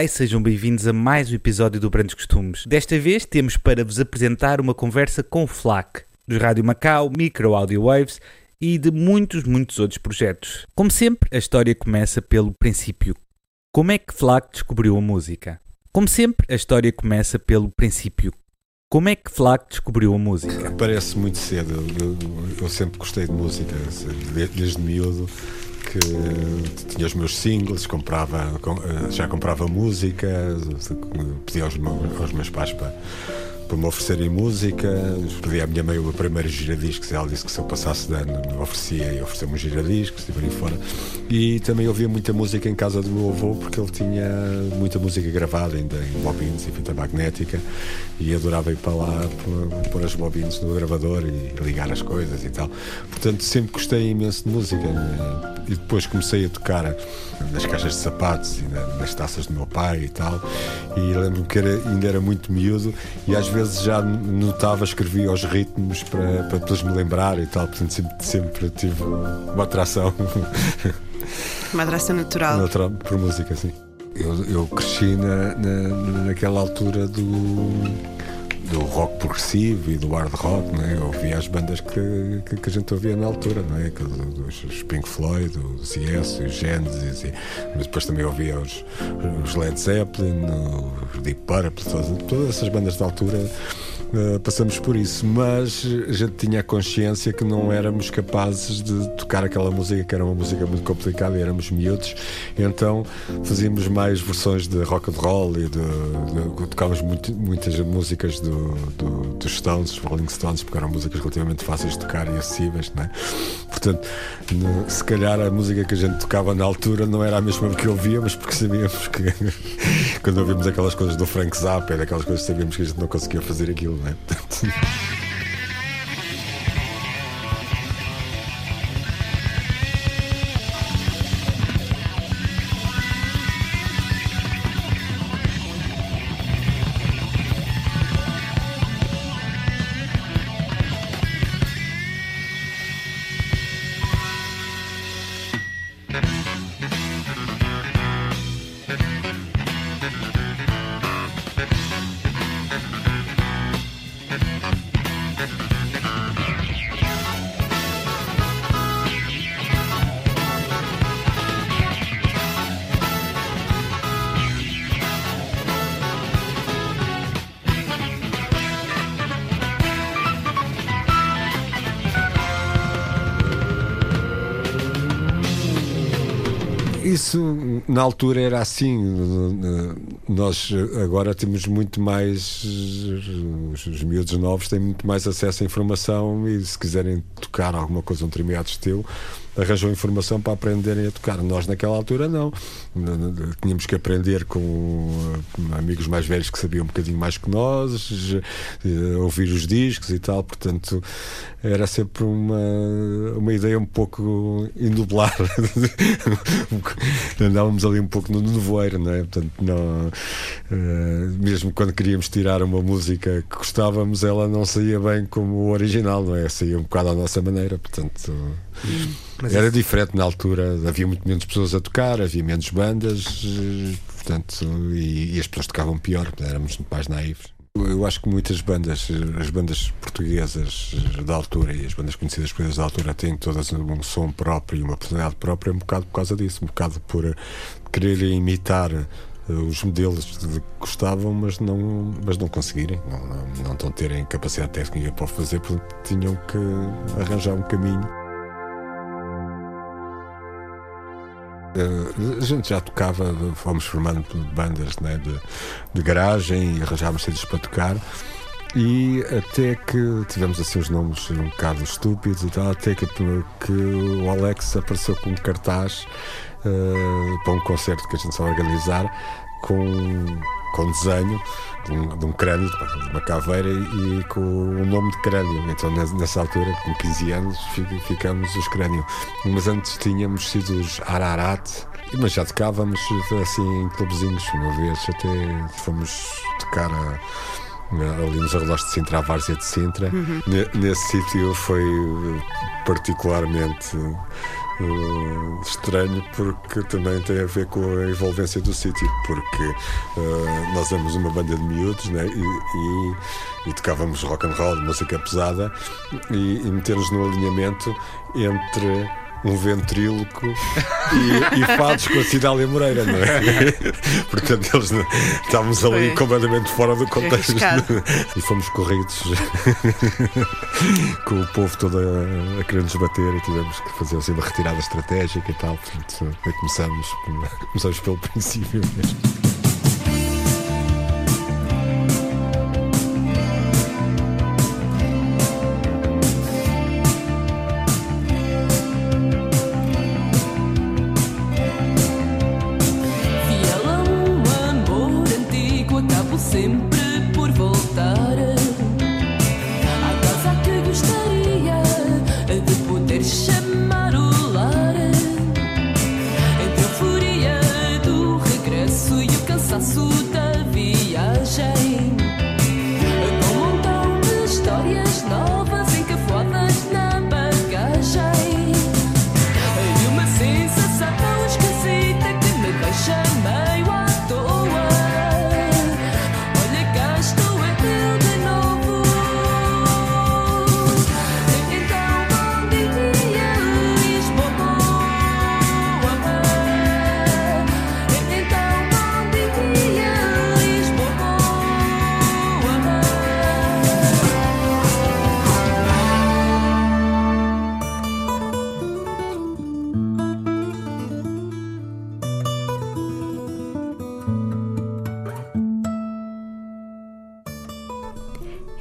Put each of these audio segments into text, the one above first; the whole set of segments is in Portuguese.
Olá e sejam bem-vindos a mais um episódio do Brandos Costumes. Desta vez temos para vos apresentar uma conversa com FLAC, dos Rádio Macau, Micro Audio Waves e de muitos, muitos outros projetos. Como sempre, a história começa pelo princípio. Como é que FLAC descobriu a música? Como sempre, a história começa pelo princípio. Como é que FLAC descobriu a música? Parece muito cedo. Eu, eu sempre gostei de música, desde miúdo que tinha os meus singles, comprava, já comprava música, pedia aos meus pais para para me oferecerem música. Pedi à minha mãe o primeiro giradiscos. Ela disse que se eu passasse de ano me oferecia e ofereceu-me um giradiscos e por aí fora. E também ouvia muita música em casa do meu avô, porque ele tinha muita música gravada ainda em bobines e fita magnética. E adorava ir para lá pôr as bobines no gravador e ligar as coisas e tal. Portanto, sempre gostei imenso de música. E depois comecei a tocar nas caixas de sapatos e nas taças do meu pai e tal. E lembro-me que era, ainda era muito miúdo e às vezes vezes já notava, escrevia os ritmos para, para depois me lembrar e tal, portanto sempre, sempre tive uma atração. Uma atração natural. natural por música, sim. Eu, eu cresci na, na, naquela altura do do rock progressivo e do hard rock, né? eu ouvia as bandas que, que, que, a gente ouvia na altura, não é? Os Pink Floyd, os Yes, os Genesis, e, mas depois também ouvia os, os Led Zeppelin, os Deep Purple, todas, todas essas bandas da altura Uh, passamos por isso, mas a gente tinha a consciência que não éramos capazes de tocar aquela música, que era uma música muito complicada e éramos miúdos, então fazíamos mais versões de rock and roll e de, de, tocávamos muito, muitas músicas do, do, dos Stones, Rolling Stones, porque eram músicas relativamente fáceis de tocar e acessíveis, né? portanto, no, se calhar a música que a gente tocava na altura não era a mesma que ouvíamos, porque sabíamos que quando ouvimos aquelas coisas do Frank Zappa, aquelas coisas sabíamos que a gente não conseguia fazer aquilo 哎。Isso na altura era assim. Nós agora temos muito mais. Os miúdos novos têm muito mais acesso à informação e se quiserem tocar alguma coisa, um trimeados teu, arranjam informação para aprenderem a tocar. Nós, naquela altura, não. Tínhamos que aprender com amigos mais velhos que sabiam um bocadinho mais que nós, eh, ouvir os discos e tal. Portanto, era sempre uma, uma ideia um pouco indubular. Andávamos ali um pouco no nevoeiro, não é? Portanto, não, eh, mesmo quando queríamos tirar uma música que gostávamos, ela não saía bem como o original, não é? Saía um bocado à nossa maneira. Portanto. Mas era isso... diferente na altura, havia muito menos pessoas a tocar, havia menos bandas, eh, portanto, e, e as pessoas tocavam pior, éramos mais naivos. Eu acho que muitas bandas, as bandas portuguesas da altura e as bandas conhecidas portuguesas da altura têm todas um som próprio e uma personalidade própria, um bocado por causa disso, um bocado por querer imitar eh, os modelos que gostavam, mas não, mas não conseguirem, não, não, não, não terem capacidade técnica para fazer, porque tinham que arranjar um caminho Uh, a gente já tocava, fomos formando bandas né, de, de garagem e arranjámos sítios para tocar. E até que tivemos assim os nomes um bocado estúpidos e tal, até que, que o Alex apareceu com um cartaz uh, para um concerto que a gente estava a organizar com, com desenho de um, de um crânio, de uma caveira e com o nome de crânio. Então, nessa altura, com 15 anos, ficamos os crânio. Mas antes tínhamos sido os Ararat, mas já tocávamos assim em clubezinhos. Uma vez até fomos tocar a ali nos arredores de Sintra, a Várzea de Sintra. Uhum. Nesse sítio foi particularmente uh, estranho porque também tem a ver com a envolvência do sítio, porque uh, nós éramos uma banda de miúdos né? e, e, e tocávamos rock and roll, música pesada e, e meter-nos no alinhamento entre um ventríloco e, e fados com a Cidália Moreira, não é? Portanto, eles não, estávamos ali Foi. completamente fora do contexto. E fomos corridos com o povo todo a, a querer nos bater e tivemos que fazer assim uma retirada estratégica e tal. Portanto, aí começamos, começamos pelo princípio mesmo.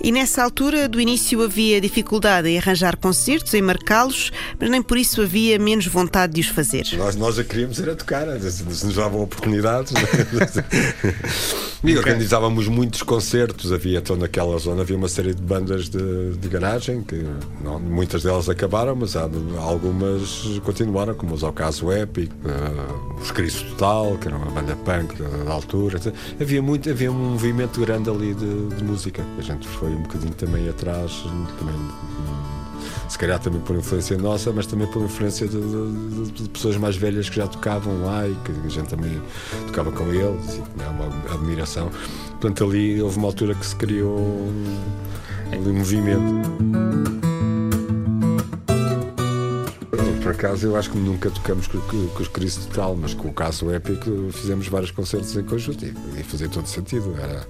E nessa altura do início havia dificuldade em arranjar concertos, em marcá-los, mas nem por isso havia menos vontade de os fazer. Nós, nós a queríamos era tocar, se nos davam oportunidades. e organizávamos muitos concertos. Havia então naquela zona havia uma série de bandas de, de garagem que não, muitas delas acabaram, mas há, algumas continuaram, como os Ocaso Epic, eh, os Cristo Total, que era uma banda punk da, da altura. Havia muito, havia um movimento grande ali de, de música. A gente foi um bocadinho também atrás, também se calhar também por influência nossa, mas também por influência de, de- de pessoas mais velhas que já tocavam lá e que a gente também tocava com eles e tinha uma admiração. Portanto, ali houve uma altura que se criou um, movimento. Por acaso, eu acho que nunca tocamos com, com, com os Cristo Total, mas com o caso épico fizemos vários concertos em conjunto e, e fazia todo sentido. Era.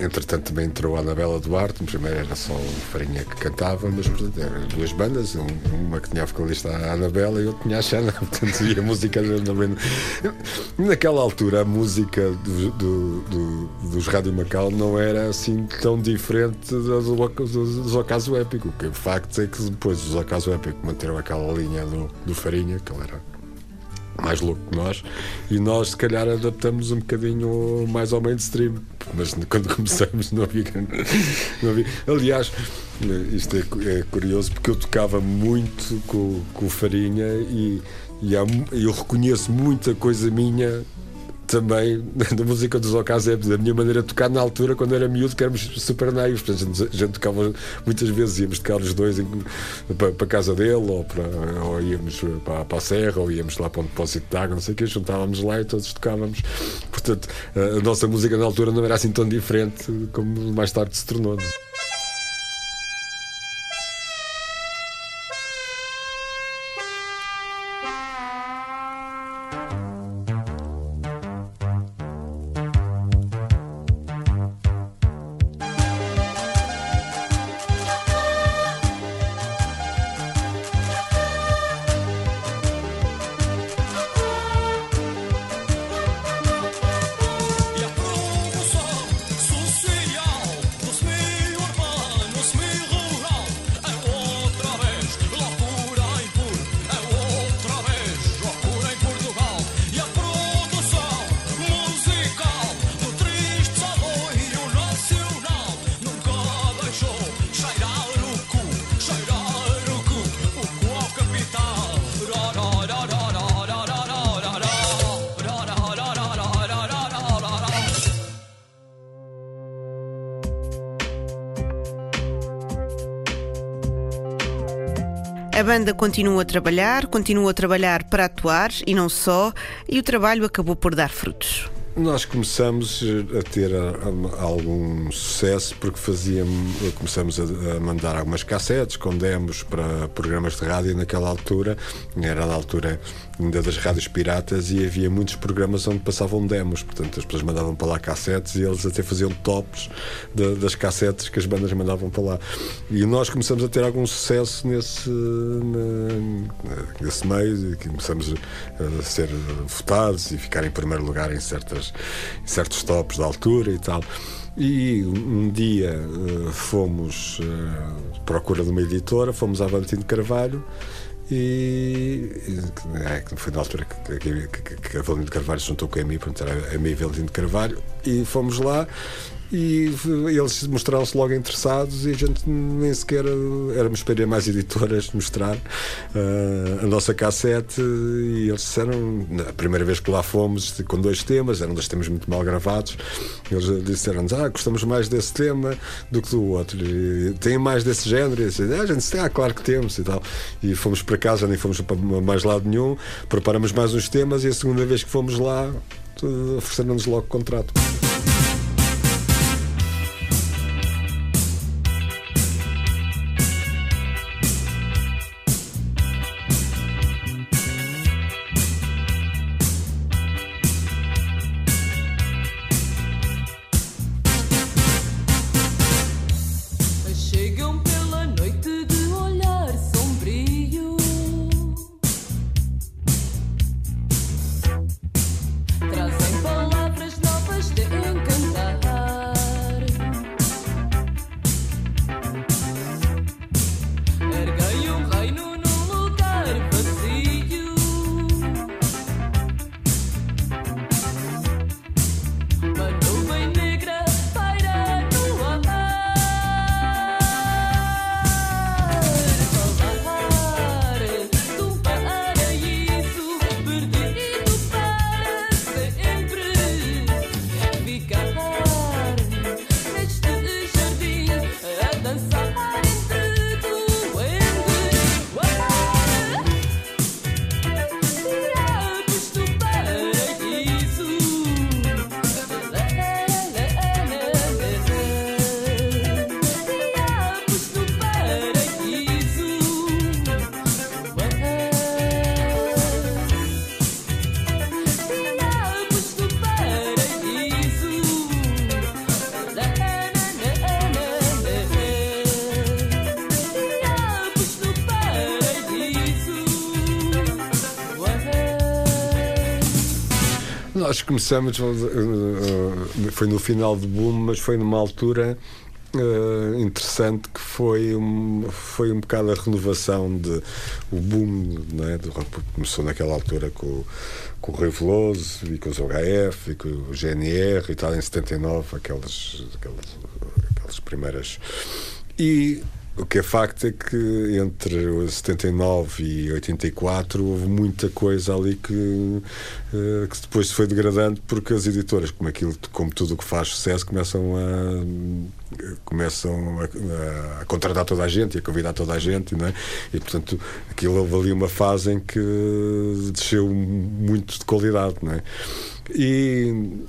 Entretanto, também entrou a Anabela Duarte. Primeiro era só o Farinha que cantava, mas portanto, eram duas bandas. um- Uma que tinha a vocalista Anabela e outra tinha a Xana. Portanto, e a música também. Naquela altura, a música do- do- do- dos Rádio Macau não era assim tão diferente da do, do, dos Ocaso Épico. Que o facto é que depois os Ocaso Épico manteram aquela linha do, do Farinha, que ele era mais louco que nós, e nós se calhar adaptamos um bocadinho mais ao mainstream, mas quando começamos não havia. Não havia. Aliás, isto é, é curioso porque eu tocava muito com, com Farinha e, e há eu reconheço muita coisa minha também da música dos Ocasebs, da minha maneira de tocar na altura, quando era miúdo, que éramos super naivos. Portanto, a gente, a gente tocava muitas vezes, íamos tocar os dois em- para, para casa dele, ou, para, ou íamos para, para a serra, ou íamos lá para um depósito de água, não sei o quê, juntávamos lá e todos tocávamos. Portanto, a, a nossa música na altura não era assim tão diferente como mais tarde se tornou. Banda continua a trabalhar, continua a trabalhar para atuar e não só, e o trabalho acabou por dar frutos. Nós começamos a ter ah, algum sucesso porque fazíamos, começamos a, a mandar algumas cassetes com demos para programas de rádio naquela altura, era da altura ainda das rádios piratas e havia muitos programas onde passavam demos, portanto as pessoas mandavam para lá cassetes e eles até faziam tops da- das cassetes que as bandas mandavam para lá. E nós começamos a ter algum sucesso nesse, nesse meio, começamos a ser votados e ficar em primeiro lugar em, certas, em certos tops da altura e tal. E um dia eh, fomos à procura de uma editora, fomos à Valentim de Carvalho e e, é, foi na altura que, que, que, que de Carvalho juntou com a EMI, portanto era a EMI Valentim de Carvalho, e fomos lá e eles mostraram-se logo interessados e a gente nem sequer éramos para ir a mais editoras mostrar eh, a nossa cassete. E eles disseram, na primeira vez que lá fomos com dois temas, eram dois temas muito mal gravados. Eles disseram-nos, ah, gostamos mais desse tema do que do outro. E, tem mais desse género. E eu ah, a gente disse, ah, claro que temos e tal. E fomos para casa, nem fomos para mais lado nenhum. Preparamos mais uns temas e a segunda vez que fomos lá eh, ofereceram-nos logo contrato Nós começamos, eh, foi no final do boom, mas foi numa altura eh, interessante que foi um, foi um bocado a renovação de o boom não é, do rock começou naquela altura com, com o Rui Veloso e com os OHF e com o GNR e tal em 79 aquelas, aquelas, aquelas primeiras. E o que é facto é que entre o 79 e 84 houve muita coisa ali que, eh, que depois se foi degradando porque as editoras, como, aquilo, como tudo o que faz sucesso, começam a começam a, a contratar toda a gente e a convidar toda a gente, não é? E portanto aquilo houve ali uma fase em que desceu muito de qualidade, não é? E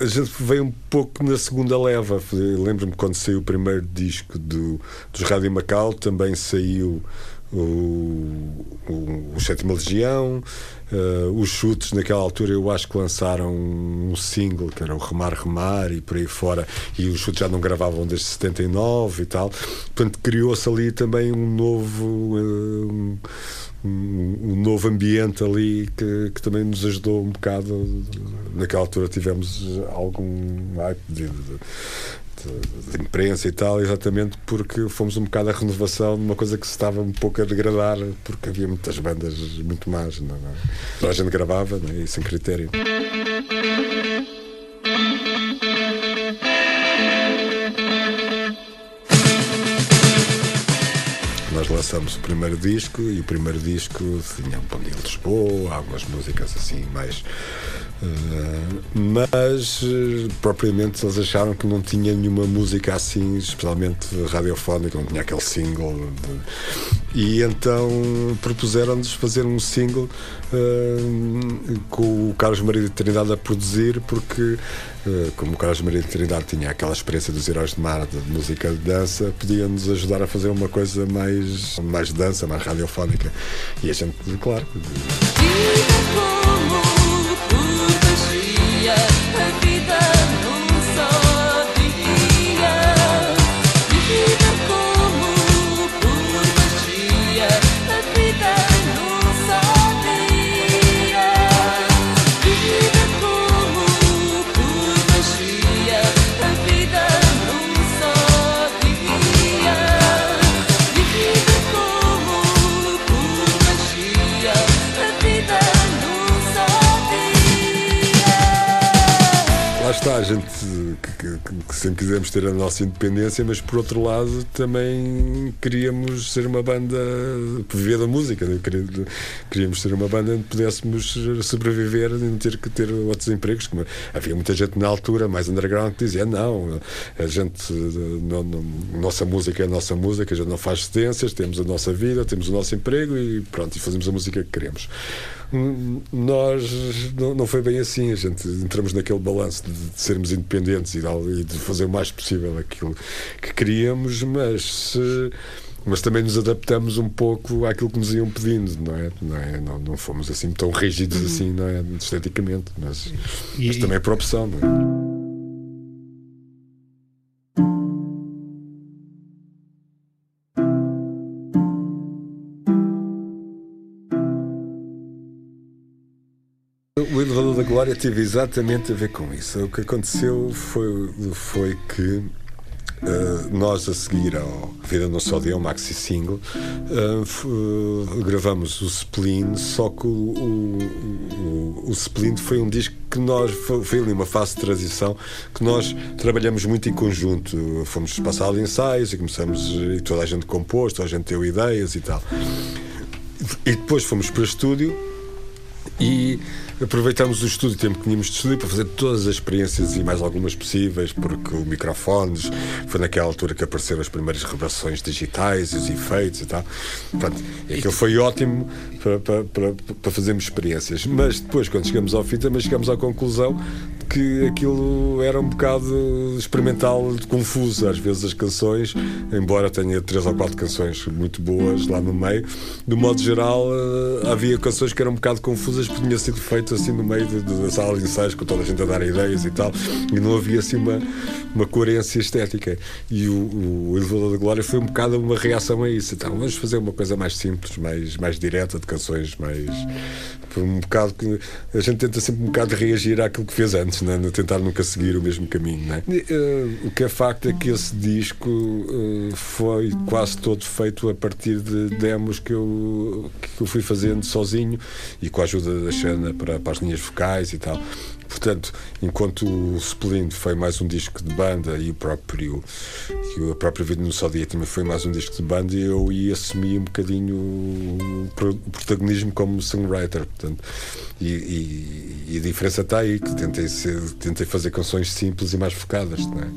a gente veio um pouco na segunda leva. Lembro-me quando saiu o primeiro disco do, dos Rádio Macau, também saiu o, o, o Sétima Legião, eh, os chutes naquela altura eu acho que lançaram um single que era o Remar Remar e por aí fora, e os chutes já não gravavam desde 79 e tal. Portanto, criou-se ali também um novo. eh, um, novo ambiente ali que, que também nos ajudou um bocado. Naquela altura tivemos algum hype de, de, de- de imprensa e tal, exatamente porque fomos um bocado a renovação de uma coisa que se estava um pouco a degradar, porque havia muitas bandas muito más, não, não. Toda a gente gravava não é? e sem critério. Lançamos o primeiro disco e o primeiro disco tinha um Pandil de Lisboa, algumas músicas assim mais mas uh, propriamente eles acharam que não tinha nenhuma música assim, especialmente radiofónica, não tinha aquele single. de- e então propuseram-nos fazer um single uh, com o Carlos Maria de Trindade a produzir, porque uh, como o Carlos Maria de Trindade tinha aquela experiência dos Heróis de Mar, de música de dança, podia-nos ajudar a fazer uma coisa mais, mais de dança, mais radiofónica. E a gente, claro, Vida está, a gente que, que- que sempre quisemos ter a nossa independência, mas por outro lado também queríamos ser uma banda que viver da música, né? Queria- queríamos ser uma banda onde pudéssemos sobreviver e não ter que ter outros empregos. Como havia muita gente na altura, mais underground, que dizia: não, a gente, não, não- nossa música é a nossa música, a gente não faz cedências, temos a nossa vida, temos o nosso emprego e pronto, e fazemos a música que queremos. Hum, Nós não, não foi bem assim, a gente entramos naquele balanço de, de sermos independentes e de, fazer o mais possível aquilo que queríamos, mas se- mas também nos adaptamos um pouco àquilo que nos iam pedindo, não é? Não, é? não, não fomos assim tão rígidos assim, não é? Esteticamente, mas, E- mas também por opção, não é? O elevador da glória teve exatamente a ver com isso. O que aconteceu foi, foi que eh, nós, a seguir ao Vida Não Só Deu, maxi single, f- eh, gravamos o Spleen, só que o, o, o, o Spleen foi um disco que nós, foi, foi ali uma fase de transição que nós trabalhamos muito em conjunto. Fomos passar ali ensaios e começamos, e toda a gente compôs, toda a gente deu ideias e tal. E depois fomos para o estúdio e aproveitamos o estúdio, o tempo que tínhamos de estúdio, para fazer todas as experiências e mais algumas possíveis, porque o microfones foi naquela altura que apareceram as primeiras reversões digitais os efeitos e tal. Pronto, e aquilo foi ótimo para, para, para, para fazermos experiências. Mas depois, quando chegamos ao fim, também chegamos à conclusão que aquilo era um bocado experimental, confuso. Às vezes as canções, embora tenha três ou quatro canções muito boas lá no meio, do modo geral eh, havia canções que eram um bocado confusas porque tinha sido feito assim no meio da sala de ensaios com toda a gente a dar ideias e tal e não havia assim uma, uma coerência estética e o, o Elevador da Glória foi um bocado uma reação a isso então vamos fazer uma coisa mais simples mais, mais direta, de canções mais um bocado que a gente tenta sempre um bocado reagir àquilo que fez antes, né? tentar nunca seguir o mesmo caminho. Né? E, eh, o que é facto é que esse disco eh, foi quase todo feito a partir de demos que eu, que eu fui fazendo sozinho e com a ajuda da Xana para, para as linhas vocais e tal. Portanto, enquanto o Splint foi mais um disco de banda e o próprio e a própria Vida no Só também foi mais um disco de banda, eu ia assumir um bocadinho o pro- o protagonismo como songwriter. Portanto, e, e- e a diferença está aí, que tentei, ser, tentei fazer canções simples e mais focadas. Não é?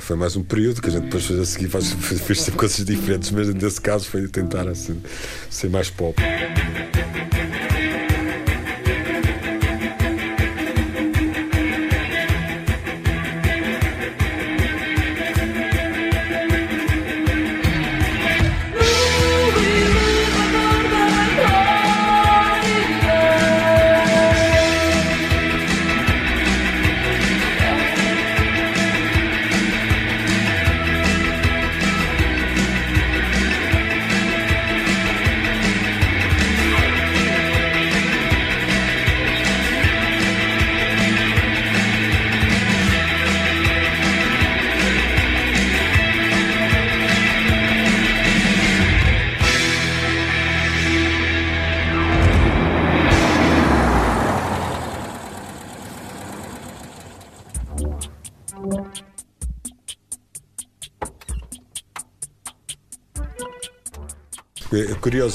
Foi mais- um período que a gente depois fez a seguir, faz, fez coisas diferentes, mas nesse caso foi tentar assim, ser mais pop.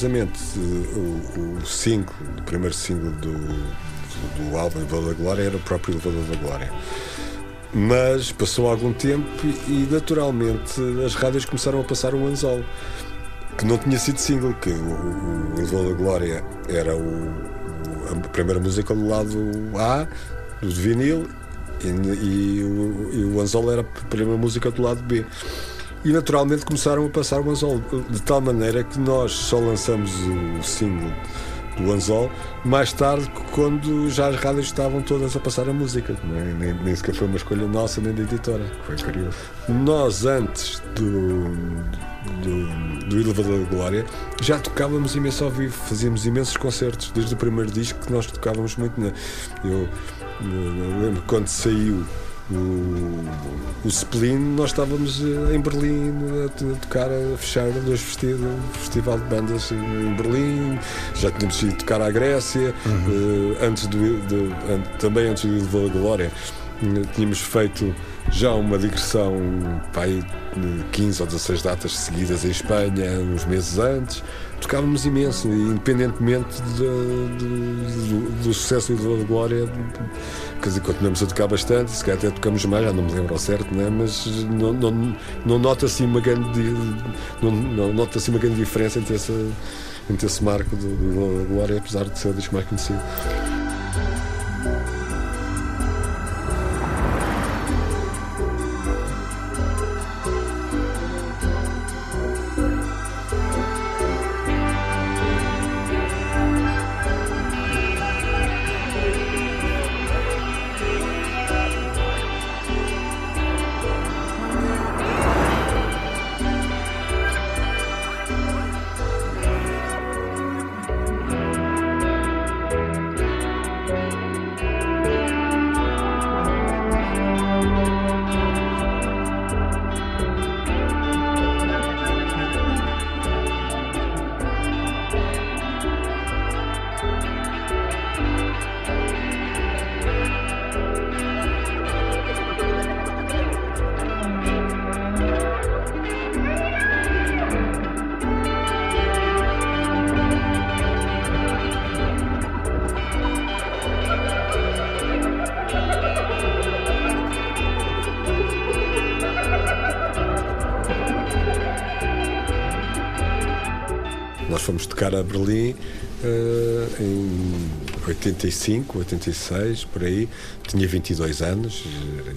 Curiosamente, o, o single, o primeiro single do, do álbum Elevador da Glória era o próprio Elevador da Glória. Mas passou algum tempo e naturalmente as rádios começaram a passar um anzol que não tinha sido single, que o, o, o Elevador da Glória era o, o- a primeira música do lado A, do vinil, e, e o, e o Anzol era a primeira música do lado B. E naturalmente começaram a passar o Anzol, de tal maneira que nós só lançamos o single do Anzol mais tarde, quando já as rádios estavam todas a passar a música. não é? nem, nem sequer foi uma escolha nossa nem da editora. Foi curioso. Nós, antes do, do, do Elevador da Glória, já tocávamos imenso ao vivo, fazíamos imensos concertos, desde o primeiro disco que nós tocávamos muito. Na, eu, eu lembro quando saiu o, o Spleen, nós estávamos eh, em Berlim a, to- a tocar, a fechar dois festi- um festival de bandas em Berlim, já tínhamos ido tocar à Grécia, eh, antes do, do- an- também antes do da Glória. Tínhamos feito já uma digressão de 15 ou 16 datas seguidas em Espanha, uns meses antes. Tocávamos imenso, e independentemente de- do, do- sucesso Elevador da Glória, quer dizer, continuamos a tocar bastante, se calhar até tocamos mais, já não me lembro ao certo, né? mas não, não, não nota-se uma grande não, não nota-se uma grande diferença entre esse, entre esse marco do, do Glória, apesar de ser o disco mais conhecido. Nós fomos tocar a Berlim eh, em 85, 86, por aí. Tinha 22 anos eh,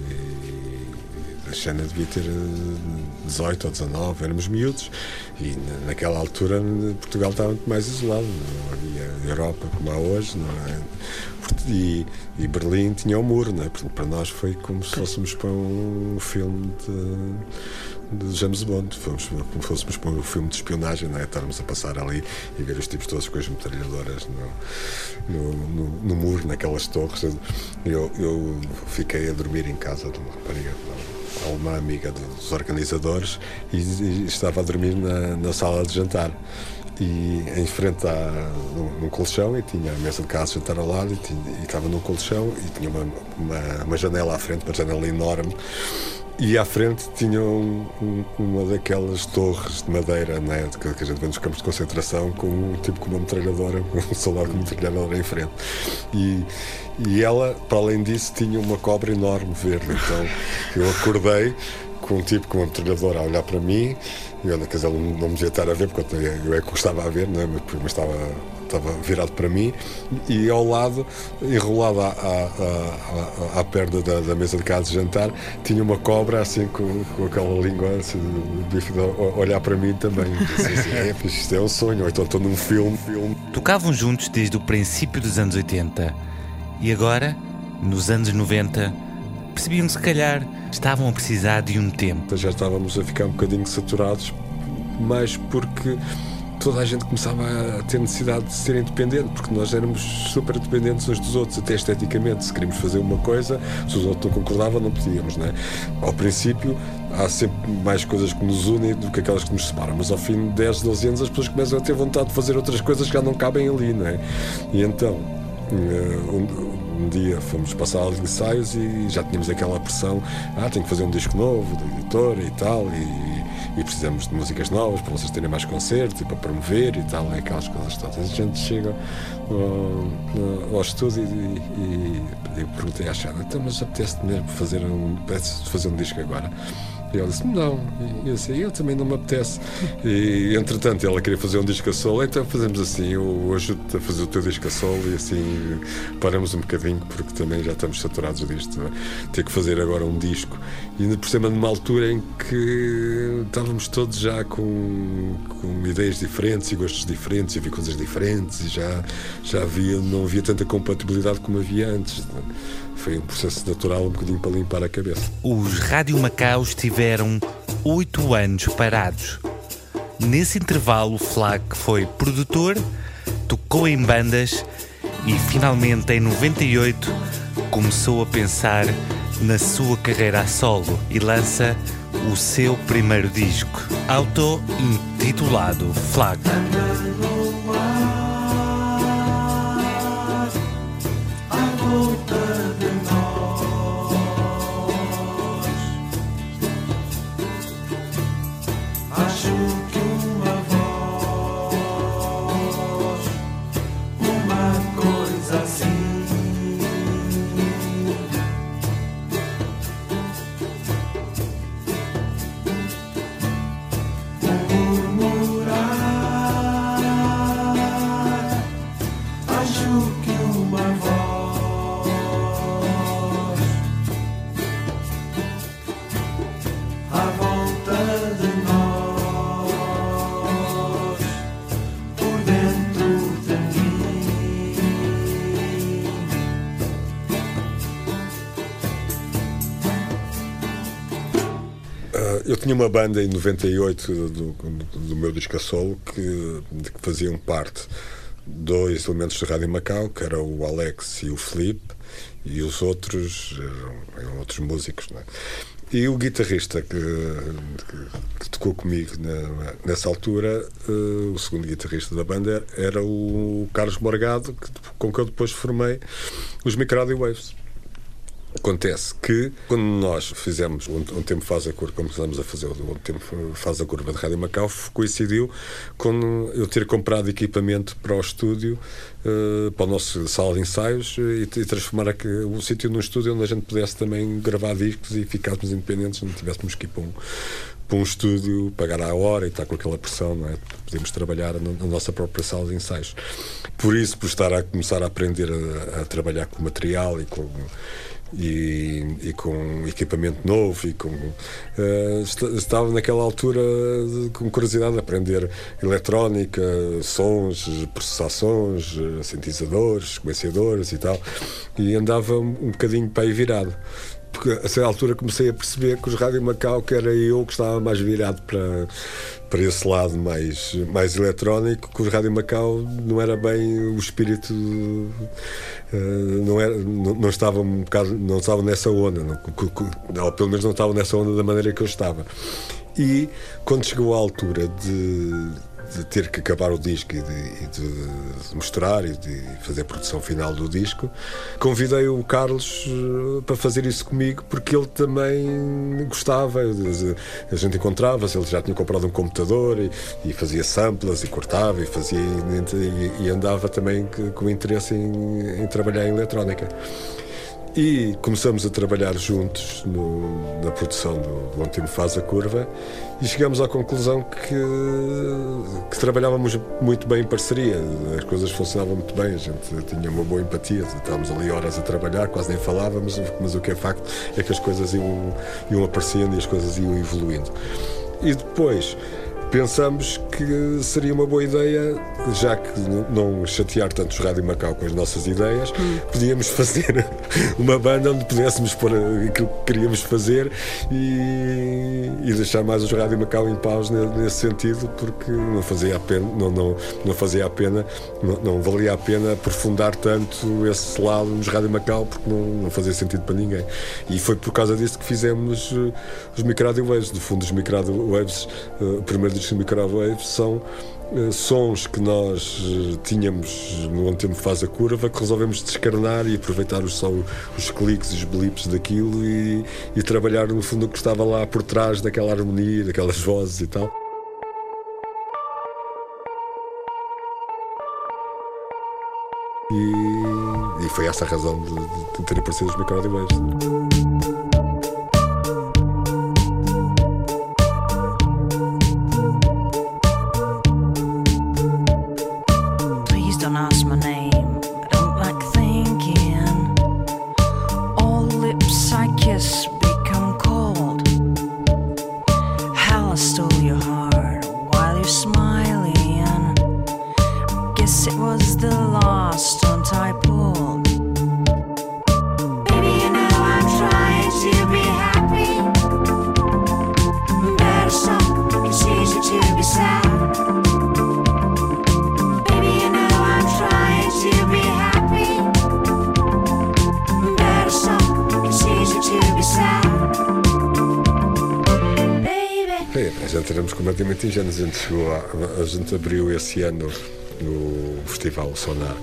e a Xana devia ter eh, 18 ou 19, éramos miúdos. E na- naquela altura Portugal estava muito mais isolado, não havia Europa como há hoje. Não é? E, e Berlim tinha o muro, é? Portanto, para nós foi como se fôssemos para um filme de, de James Bond, fomos, como se fôssemos para um filme de espionagem, não é? Estarmos a passar ali e ver os tipos todos com as metralhadoras no, no, no, no muro, naquelas torres. Eu, eu fiquei a dormir em casa de uma rapariga uma amiga dos organizadores e, e estava a dormir na, na sala de jantar e em frente a num, num colchão e tinha a mesa de casa jantar ao lado e, tinha, e estava num colchão e tinha uma, uma, uma janela à frente, uma janela enorme e à frente tinha um, um, uma daquelas torres de madeira né, que, que a gente vê nos campos de concentração com um tipo com uma metralhadora, um soldado com uma metralhadora em frente. E, e ela, para além disso, tinha uma cobra enorme verde. Então eu acordei com um tipo com uma metralhadora a olhar para mim e olha, quer dizer, ele não me devia estar a ver porque eu, eu é que gostava a ver, né? mas, mas estava, estava virado para mim e ao lado, enrolado à, à, à, à perna da, da mesa de casa de jantar, tinha uma cobra assim com, com aquela língua assim, a olhar para mim também. Assim, assim, é, isto é um sonho, ou então estou num filme, filme. Tocavam juntos desde o princípio dos anos 80 e agora, nos anos 90, percebiam se calhar estavam a precisar de um tempo. Já estávamos a ficar um bocadinho saturados, mas porque toda a gente começava a ter necessidade de ser independente, porque nós éramos super dependentes uns dos outros, até esteticamente. Se queríamos fazer uma coisa, se os outros não concordavam, não podíamos, né? Ao princípio, há sempre mais coisas que nos unem do que aquelas que nos separam, mas ao fim de 10, 12 anos as pessoas começam a ter vontade de fazer outras coisas que já não cabem ali, né? E então, eh, um, dia fomos passar aos ensaios e já tínhamos aquela pressão, ah, tenho que fazer um disco novo, da editora e tal, e, e precisamos de músicas novas para vocês terem mais concertos e para promover e tal, e aquelas coisas todas. A gente chega ao, ao estúdio e, e, e eu perguntei à Xana, então, mas apetece mesmo fazer um, fazer um disco agora? E ela disse, não, e eu disse, eu também não me apetece. E entretanto ela queria fazer um disco a solo, então fazemos assim, eu ajudo-te a fazer o teu disco a solo e assim paramos um bocadinho, porque também já estamos saturados disto. é? Ter que fazer agora um disco. E ainda por cima numa altura em que estávamos todos já com, com ideias diferentes e gostos diferentes havia coisas diferentes e já, já havia, não havia tanta compatibilidade como havia antes. é? Foi um processo natural um bocadinho para limpar a cabeça. Os Rádio Macaus tiveram oito anos parados. Nesse intervalo, Flag foi produtor, tocou em bandas e finalmente em 98 começou a pensar na sua carreira a solo e lança o seu primeiro disco, auto-intitulado Flag. Eu tinha uma banda em 98 do, do, meu disco a solo que, que faziam parte dois elementos de Rádio Macau, que era o Alex e o Felipe, e os outros eram, eram outros músicos. é? E o guitarrista que, que- que tocou comigo na- nessa altura, eh, o segundo guitarrista da banda, era o Carlos Morgado, que- com que eu depois formei os Microwave Waves. Acontece que quando nós fizemos um, um tempo faz a curva, começamos a fazer um tempo faz a curva de Rádio Macau, coincidiu com eu ter comprado equipamento para o estúdio, eh, para o nosso sala de ensaios eh, e, e transformar o sítio num estúdio onde a gente pudesse também gravar discos e ficarmos independentes, não tivéssemos que ir para um, para um estúdio, pagar à hora e estar com aquela pressão, não é? Podemos trabalhar na, na nossa própria sala de ensaios. Por isso, por estar a começar a aprender a, a trabalhar com material e com e, e com equipamento novo e com esta- estava naquela altura com curiosidade de aprender eletrónica, sons, processar sons, eh, sintetizadores, sequenciadores e tal. E andava um bocadinho para aí virado porque a certa altura comecei a perceber que os Rádio Macau que era eu que estava mais virado para, para esse lado mais, mais eletrónico, que os Rádio Macau não era bem o espírito eh, não, era, não, não estava um bocado, não estava nessa onda, não, ou pelo menos não estava nessa onda da maneira que eu estava. E quando chegou a altura de, de ter que acabar o disco e de, e de mostrar e de fazer a produção final do disco, convidei o Carlos eh, para fazer isso comigo porque ele também gostava. A gente encontrava-se, ele já tinha comprado um computador e, e fazia samples e cortava e fazia e, e andava também com interesse em, em trabalhar em eletrónica. E começamos a trabalhar juntos no- na produção do, Onde Tempo Faz a Curva e chegamos à conclusão que, que trabalhávamos muito bem em parceria, as coisas funcionavam muito bem, a gente tinha uma boa empatia, estávamos ali horas a trabalhar, quase nem falávamos, mas o que é facto é que as coisas iam, iam aparecendo e as coisas iam evoluindo. E depois pensamos que seria uma boa ideia, já que não chatear tanto os Rádio Macau com as nossas ideias, podíamos fazer uma banda onde pudéssemos pôr aquilo que queríamos fazer e, e deixar mais os Rádio Macau em ne- nesse sentido, porque não fazia a pena, não, não, não fazia a pena, não, não valia a pena aprofundar tanto esse lado nos Rádio Macau, porque não, não fazia sentido para ninguém. E foi por causa disso que fizemos eh, os Microwave Waves. No fundo, os Microwave Waves, eh, o primeiro disco de Microwave são eh, sons que nós eh, tínhamos no Onde Tempo Faz a Curva que resolvemos descarnar e aproveitar os, só os cliques e os blips daquilo e, e trabalhar no fundo o que estava lá por trás daquela harmonia, daquelas vozes e tal. E, e foi essa a razão de, de, ter aparecido os micro a gente éramos completamente ingênuos. A gente, chegou a, a gente abriu esse ano no Festival Sonar.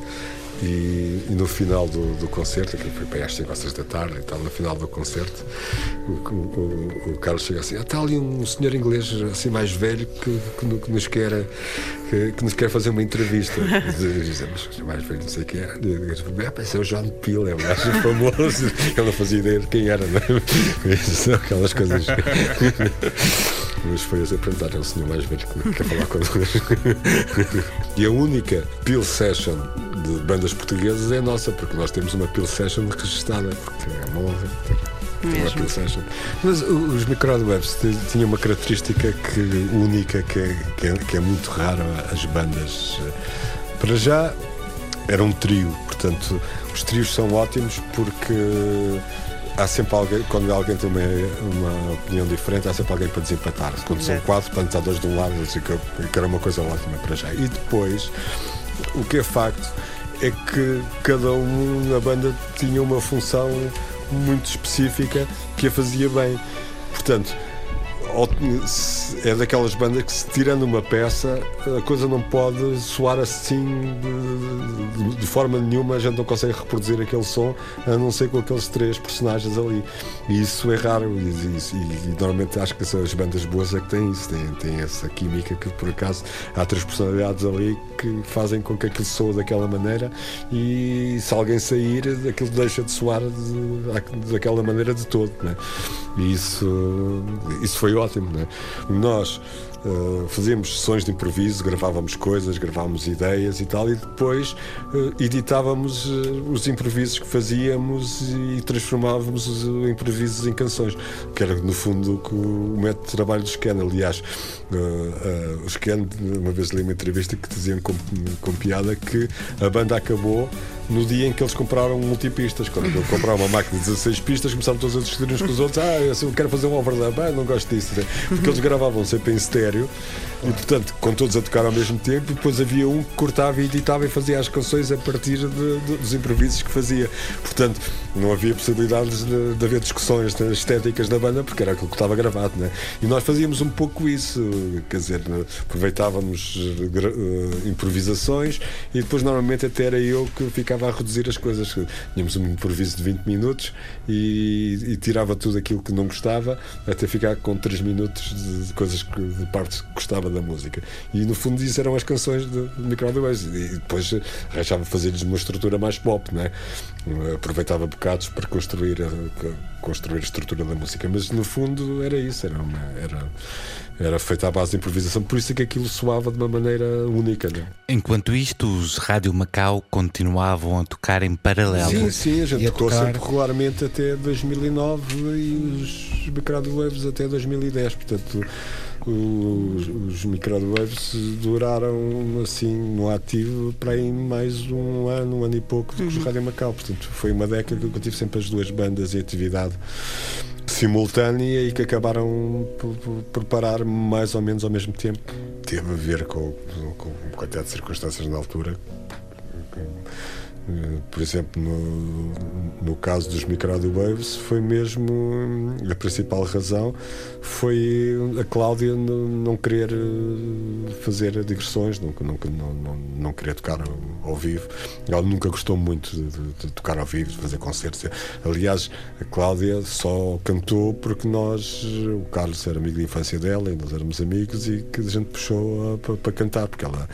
E, e no final do, do concerto, que foi para aí às 5 ou 6 da tarde e tal, no final do concerto, o, o- o- Carlos chega assim: "Ah, está ali um senhor inglês assim mais velho que, que, que nos, quer, que, que nos quer fazer uma entrevista. Dizemos, mais velho, não sei quem é. É, esse é o John Peel, é um gajo famoso. Ele não fazia ideia de quem era, não é? Aquelas coisas. Mas foi assim, perguntar, é o senhor mais velho que quer falar connosco. e a única Peel Session de bandas portuguesas é a nossa, porque nós temos uma Peel Session registada, porque é uma honra. Mas os microwebs tinham uma característica que, única que é, que, é, que é muito raro as bandas. Para já era um trio, portanto, os trios são ótimos porque há sempre alguém, quando alguém tem uma, uma opinião diferente, há sempre alguém para desempatar. Quando são quatro, portanto, há dois de um lado, eu que, que era uma coisa ótima para já. E depois, o que é facto é que cada um na banda tinha uma função muito específica que a fazia bem. Portanto, é daquelas bandas que se tirando uma peça a coisa não pode soar assim de, de- de forma nenhuma a gente não consegue reproduzir aquele som a não ser com aqueles três personagens ali. E isso é raro e, e- e- normalmente acho que as bandas boas é que têm isso têm, têm essa química que por acaso há três personalidades ali que fazem com que aquilo soe daquela maneira e se alguém sair aquilo deixa de soar de- daquela maneira de todo né? e isso, isso foi ótimo né? nós Uh, fazíamos sessões de improviso, gravávamos coisas, gravávamos ideias e tal, e depois uh, editávamos uh, os improvisos que fazíamos e transformávamos os improvisos em canções, que era no fundo o o método de trabalho do Scan. Aliás, o Scan, uma vez li uma entrevista que diziam com, com piada que a banda acabou no dia em que eles compraram multipistas. Quando eu compraram uma máquina de 16 pistas, começaram todos a discutir uns com os outros. Ah, eu quero fazer um overdub, ah, não gosto disso. Porque eles gravavam sempre em estéreo e, portanto, com todos a tocar ao mesmo tempo. Depois havia um que cortava e editava e fazia as canções a partir de- de- dos improvisos que fazia. Portanto, não havia possibilidades de, de haver discussões estéticas na banda porque era aquilo que estava gravado, né? E nós fazíamos um pouco isso, quer dizer, aproveitávamos eh, eh, improvisações e depois normalmente até era eu que ficava a reduzir as coisas. Tínhamos um improviso de 20 minutos e, e tirava tudo aquilo que não gostava até ficar com 3 minutos de, de coisas que, de partes que gostava da música. E no fundo isso eram as canções de, de Microwaves e depois arranjava fazer-lhes uma estrutura mais pop, né? aproveitava bocados para construir a, construir a estrutura da música, mas no fundo era isso, era, uma, era, era feita à base de improvisação, por isso é que aquilo soava de uma maneira única. Né? Enquanto isto, os Rádio Macau continuavam a tocar em paralelo. Sim, sim, a gente E a tocou tocar- sempre regularmente até 2009 e os Microwaves até 2010, portanto os, os Microwaves duraram assim no ativo para aí mais um ano, um ano e pouco do que os Rádio Macau, portanto foi uma década que eu tive sempre as duas bandas em atividade simultânea e que acabaram por, por, por parar mais ou menos ao mesmo tempo. Teve a ver com, com, com quantidade de circunstâncias na altura. Eh, Por exemplo, no, no caso dos micro audio waves, foi mesmo hum, a principal razão foi a Cláudia não querer eh, fazer digressões, nunca, não, não, não querer tocar ao- ao vivo. Ela nunca gostou muito de, de- de tocar ao vivo, de fazer concertos. Aliás, a Cláudia só cantou porque nós, o Carlos era amigo de infância dela e nós éramos amigos e que a gente puxou para cantar, porque ela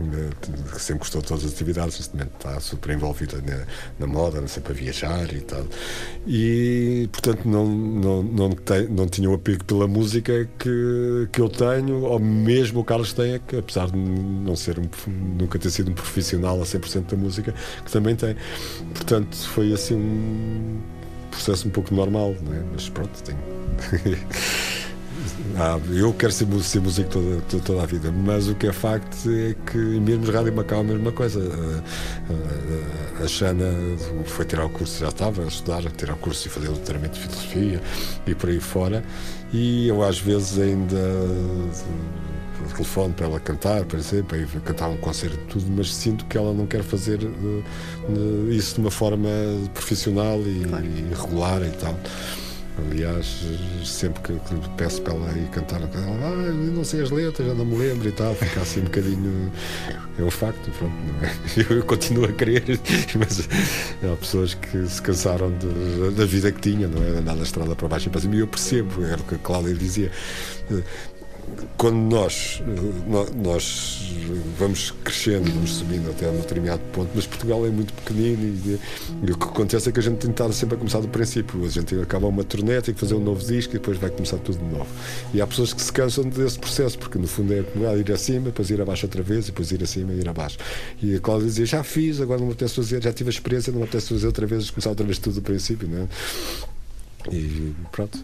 eh, sempre gostou de todas as atividades, neste momento está super envolvida na, na moda, sempre a viajar e tal. E, portanto, não, não, não, tem, não tinha o apego pela música que, que eu tenho, ou mesmo o Carlos tem, que apesar de não ser um, nunca ter sido um profissional a 100% da música, que também tem. Portanto, foi assim um processo um pouco normal, não é? mas pronto, tenho. Ah, eu quero ser, ser músico toda, toda, a vida, mas o que é facto é que mesmo Rádio Macau a mesma coisa. A, a, a Xana foi tirar o curso, já estava a estudar, a tirar o curso e fazer o doutoramento de filosofia e por aí fora. E eu às vezes ainda telefone para ela cantar, para exemplo, para ir cantar um concerto tudo, mas sinto que ela não quer fazer eh, isso de uma forma profissional e, e regular e tal. Aliás, sempre que, que peço para ela ir cantar, ela ah, não sei as letras, já não me lembro e tal, fica assim um bocadinho. É um facto, pronto, é? Eu, continuo a querer, mas há pessoas que se cansaram de- da vida que tinha, não é? Andar da estrada para baixo e para cima, e eu percebo, era o que a Cláudia dizia quando nós, nós vamos crescendo, vamos subindo até um determinado ponto, mas Portugal é muito pequenino e, e o que acontece é que a gente tem estar sempre a começar do princípio. A gente acaba uma turnê, tem que fazer um novo disco e depois vai começar tudo de novo. E há pessoas que se cansam desse processo, porque no fundo é acumular, ir acima, depois ir abaixo outra vez, depois ir acima e ir abaixo. E a Cláudia dizia: Já fiz, agora não me apetece fazer, já tive a experiência, não me apetece fazer outra vez, começar outra vez tudo do princípio, não é? E pronto.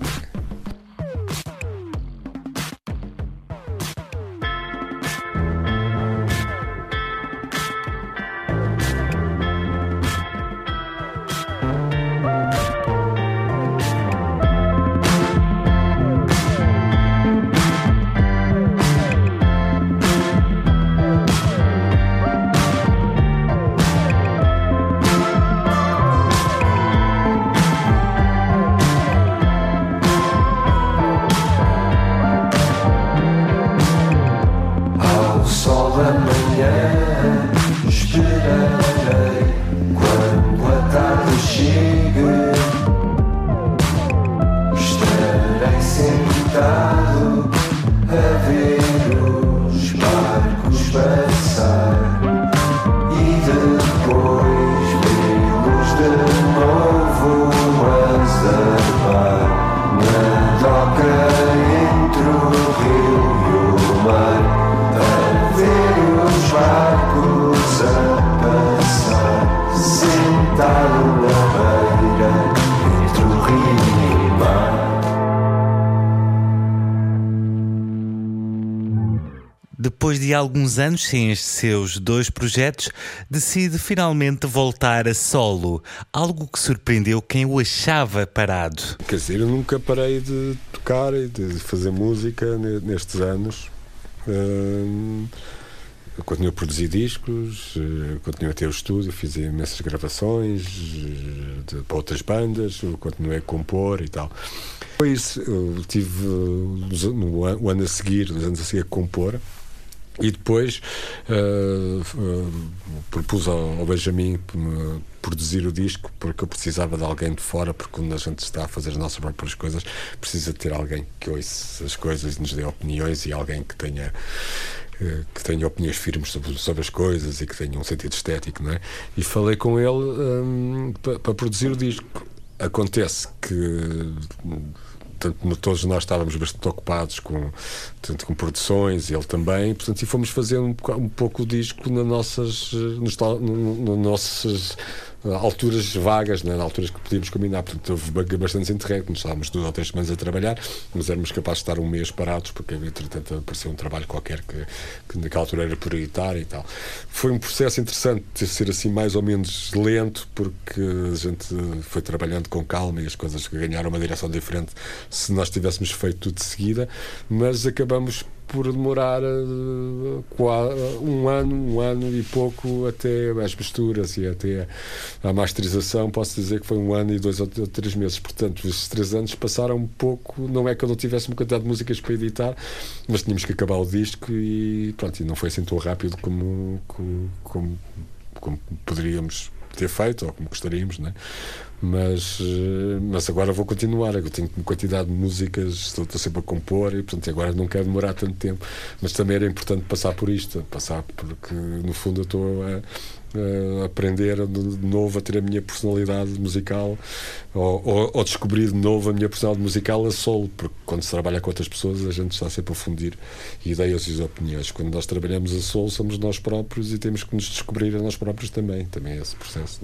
Alguns anos sem estes seus dois projetos, decide finalmente voltar a solo, algo que surpreendeu quem o achava parado. Quer dizer, eu nunca parei de tocar e de fazer música ne- nestes anos. Hum, eu continuo a produzir discos, eh, continuo a ter o estúdio, fiz imensas gravações eh, de- para outras bandas, continuei a compor e tal. Foi isso, eu tive eh, os no an- o ano a seguir, os anos a seguir a compor. E depois f- eh, propus ao, ao Benjamin produzir o disco porque eu precisava de alguém de fora, porque quando a gente está a fazer as nossas próprias coisas, precisa de ter alguém que ouça as coisas e nos dê opiniões e alguém que tenha eh, que tenha opiniões firmes sobre, sobre as coisas e que tenha um sentido estético, não é? E falei com ele hum, pa- para produzir o disco. Acontece que Portanto, todos nós estávamos bastante ocupados com, portanto, com produções, ele também, portanto, e fomos fazer um, um pouco o disco nas nossas, eh, nos, no- nossas alturas vagas, né, alturas que podíamos combinar. Portanto, houve ba- bastantes interregnos, estávamos duas ou três semanas a trabalhar, mas éramos capazes de estar um mês parados, porque entretanto apareceu um trabalho qualquer que, que naquela altura era prioritário e tal. Foi um processo interessante de ser assim mais ou menos lento, porque a gente foi trabalhando com calma e as coisas ganharam uma direção diferente se nós tivéssemos feito tudo de seguida, mas acabamos por demorar eh, um ano, um ano e pouco até as misturas e até a masterização. Posso dizer que foi um ano e dois ou três meses. Portanto, esses três anos passaram um pouco. Não é que eu não tivesse uma quantidade de músicas para editar, mas tínhamos que acabar o disco e pronto, e não foi assim tão rápido como, como, como, como poderíamos ter feito ou como gostaríamos, né? Mas, eh, mas agora vou continuar. Eu tenho uma quantidade de músicas, estou, estou sempre a compor e portanto agora não quero demorar tanto tempo. Mas também era importante passar por isto, passar porque no fundo eu estou a, a aprender de novo a ter a minha personalidade musical ou, ou, ou descobrir de novo a minha personalidade musical a solo, porque quando se trabalha com outras pessoas a gente está sempre a fundir ideias e opiniões. Quando nós trabalhamos a solo somos nós próprios e temos que nos descobrir a nós próprios também. Também é esse processo.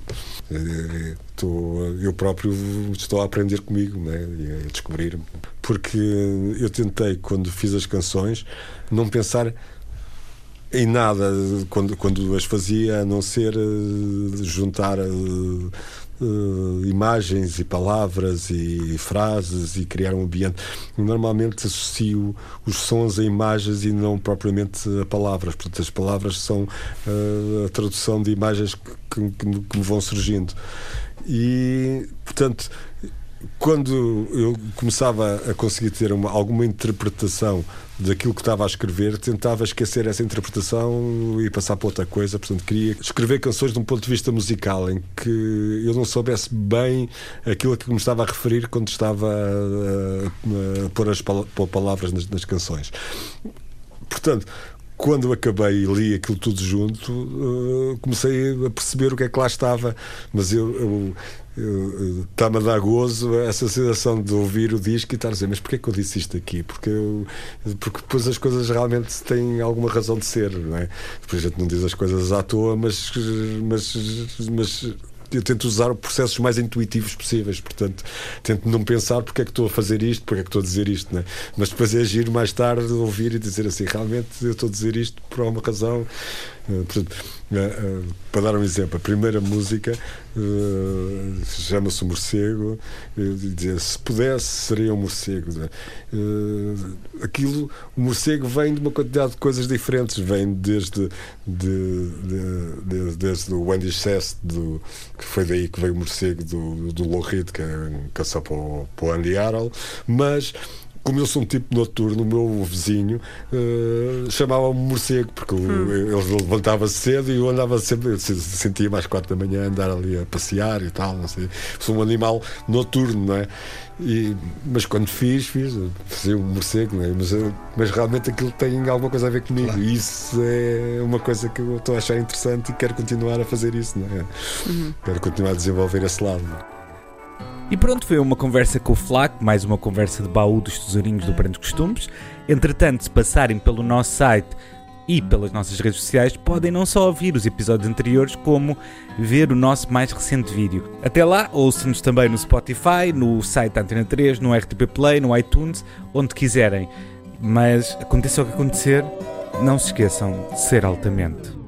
Eh, Estou, eu próprio estou a aprender comigo né? e a descobrir-me. Porque eu tentei, quando fiz as canções, não pensar em nada quando, quando as fazia, a não ser eh, juntar eh, imagens e palavras e frases e criar um ambiente. Normalmente associo os sons a imagens e não propriamente a palavras. Portanto, as palavras são eh, a tradução de imagens que, que- que me vão surgindo. E, portanto, quando eu começava a conseguir ter uma- alguma interpretação daquilo que estava a escrever, tentava esquecer essa interpretação e passar para outra coisa. Portanto, queria escrever canções de um ponto de vista musical em que eu não soubesse bem aquilo a que me estava a referir quando estava a, a- a pôr as pôr palavras nas- nas canções. Portanto, quando acabei e li aquilo tudo junto, eh, comecei a perceber o que é que lá estava. Mas eu- Está-me a dar gozo essa sensação de ouvir o disco e estar a dizer, mas porquê que eu disse isto aqui? Porque, eu, porque depois as coisas realmente têm alguma razão de ser, não é? Depois a gente não diz as coisas à toa, mas, mas, mas eu tento usar processos mais intuitivos possíveis, portanto, tento não pensar porque é que estou a fazer isto, porque é que estou a dizer isto, né? mas depois é agir mais tarde, ouvir e dizer assim: realmente eu estou a dizer isto por alguma razão. Eh, portanto, eh, para dar um exemplo, a primeira música eh, chama-se Morcego, eu dizia, se pudesse, seria um morcego. Eh, aquilo, o morcego vem de uma quantidade de coisas diferentes, vem desde, de, de- de- desde o Wendy Chess, do, que foi daí que veio o morcego do, do Lou que é uma canção para o, para o Andy Arnold, mas como eu sou um tipo noturno, o meu vizinho eh, chamava-me morcego, porque o- ele levantava cedo e eu andava sempre, eu se- sentia mais quatro da manhã andar ali a passear e tal, não sei. Sou um animal noturno, não é? E, mas quando fiz, fiz, fazia um morcego, não é? mas, eh, mas realmente aquilo tem alguma coisa a ver comigo. E isso é uma coisa que eu estou a achar interessante e quero continuar a fazer isso, não é? Quero continuar a desenvolver esse lado. E pronto, foi uma conversa com o Flaco, mais uma conversa de baú dos tesourinhos do Brandos Costumes. Entretanto, se passarem pelo nosso site e pelas nossas redes sociais, podem não só ouvir os episódios anteriores, como ver o nosso mais recente vídeo. Até lá, ouçam-nos também no Spotify, no site Antena 3, no RTP Play, no iTunes, onde quiserem. Mas aconteça o que acontecer, não se esqueçam de ser altamente.